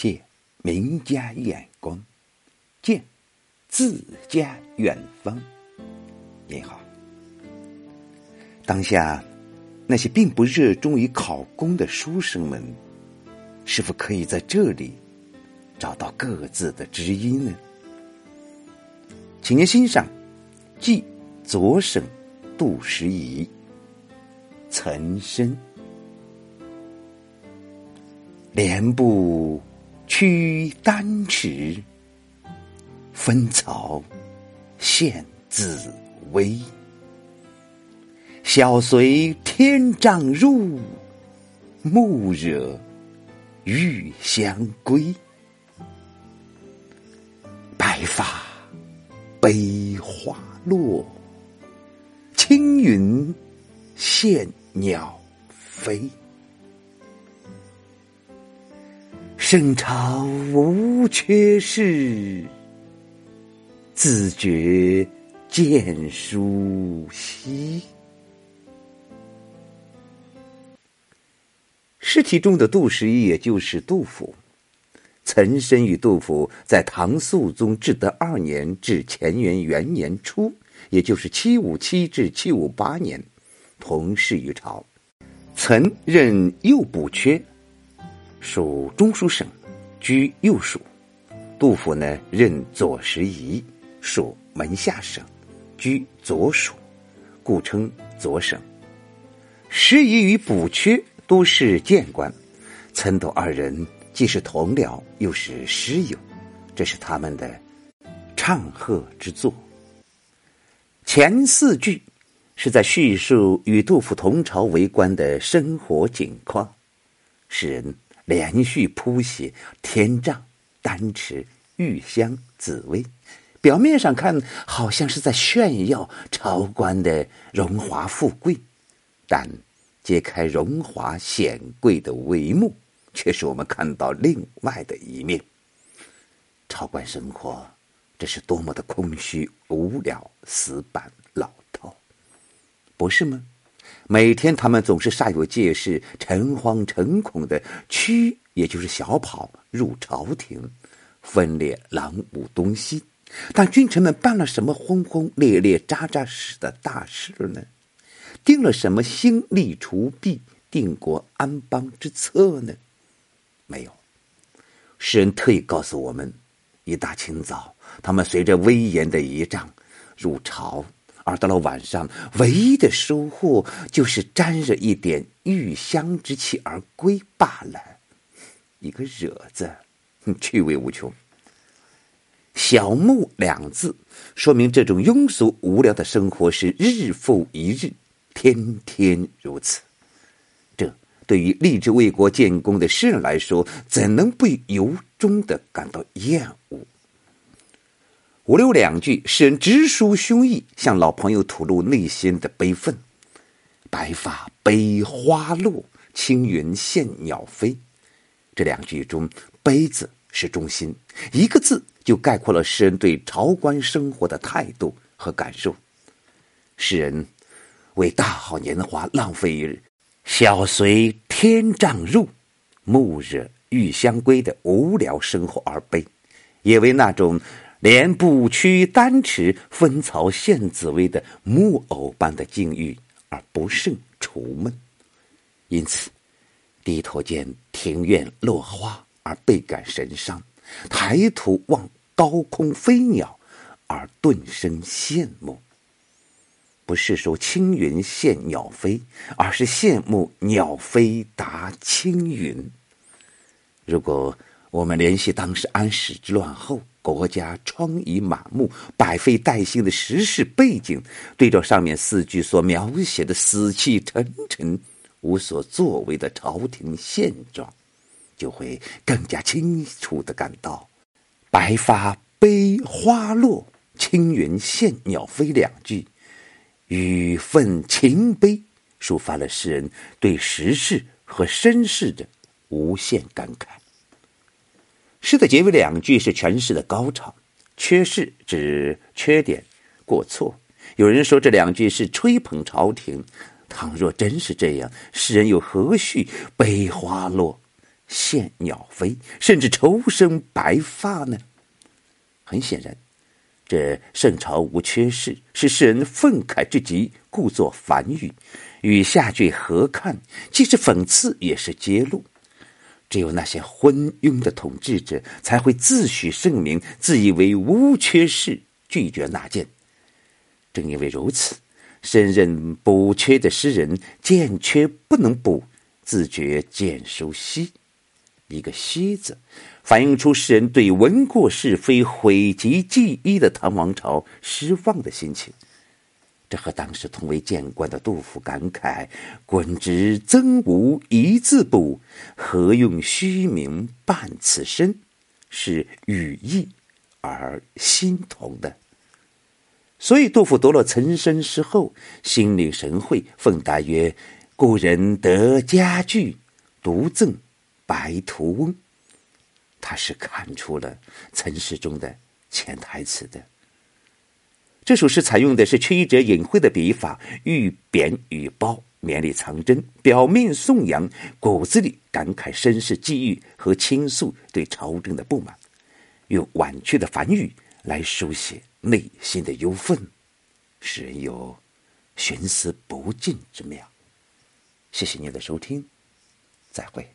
借名家眼光，见自家远方。您好，当下那些并不热衷于考公的书生们，是否可以在这里找到各自的知音呢？请您欣赏《记左省杜十遗》，岑参。莲步驱丹池，分曹献紫薇。晓随天丈入，暮惹玉香归。白发悲花落，青云羡鸟飞。圣朝无缺事，自觉见书稀。诗题中的杜十一，也就是杜甫。岑参与杜甫在唐肃宗至德二年至乾元元年初，也就是七五七至七五八年，同事于朝。曾任右补阙。属中书省，居右属。杜甫呢，任左拾遗，属门下省，居左属，故称左省。拾遗与补阙都是谏官，岑窦二人既是同僚，又是师友，这是他们的唱和之作。前四句是在叙述与杜甫同朝为官的生活景况，诗人。连续谱写天丈、丹池、玉香、紫薇，表面上看好像是在炫耀朝官的荣华富贵，但揭开荣华显贵的帷幕，却是我们看到另外的一面。朝官生活，这是多么的空虚、无聊、死板、老套，不是吗？每天，他们总是煞有介事、诚惶诚恐的驱，也就是小跑入朝廷，分裂狼武东西。但君臣们办了什么轰轰烈烈、扎扎实实的大事呢？定了什么兴利除弊、定国安邦之策呢？没有。诗人特意告诉我们：一大清早，他们随着威严的仪仗入朝。而到了晚上，唯一的收获就是沾着一点玉香之气而归罢了。一个“惹”字，趣味无穷。小木两字，说明这种庸俗无聊的生活是日复一日，天天如此。这对于立志为国建功的诗人来说，怎能不由衷的感到厌恶？五六两句，诗人直抒胸臆，向老朋友吐露内心的悲愤。白发悲花落，青云羡鸟飞。这两句中，“悲”字是中心，一个字就概括了诗人对朝官生活的态度和感受。诗人为大好年华浪费一日，晓随天丈入，暮惹玉香归的无聊生活而悲，也为那种。连不屈丹池，分曹献紫薇的木偶般的境遇而不胜愁闷，因此低头见庭院落花而倍感神伤，抬头望高空飞鸟而顿生羡慕。不是说青云羡鸟飞，而是羡慕鸟飞达青云。如果我们联系当时安史之乱后。国家疮痍满目、百废待兴的时事背景，对照上面四句所描写的死气沉沉、无所作为的朝廷现状，就会更加清楚的感到“白发悲花落，青云羡鸟飞”两句，语愤情悲，抒发了诗人对时事和身世的无限感慨。诗的结尾两句是全诗的高潮，缺失指缺点、过错。有人说这两句是吹捧朝廷，倘若真是这样，诗人又何须悲花落，羡鸟飞，甚至愁生白发呢？很显然，这圣朝无缺事，是世人愤慨之极，故作反语。与下句合看，既是讽刺，也是揭露。只有那些昏庸的统治者，才会自诩圣明，自以为无缺事，拒绝纳谏。正因为如此，身任补缺的诗人见缺不能补，自觉见收稀。一个“稀”字，反映出诗人对闻过是非、毁及记忆的唐王朝失望的心情。这和当时同为谏官的杜甫感慨“滚之曾无一字补，何用虚名伴此身”是语义而心同的。所以，杜甫读了岑参诗后，心领神会，奉答曰：“故人得佳句，独赠白头翁。”他是看出了岑诗中的潜台词的。这首诗采用的是曲折隐晦的笔法，欲贬欲褒，绵里藏针，表面颂扬，骨子里感慨身世际遇和倾诉对朝政的不满，用婉曲的繁语来书写内心的忧愤，使人有寻思不尽之妙。谢谢您的收听，再会。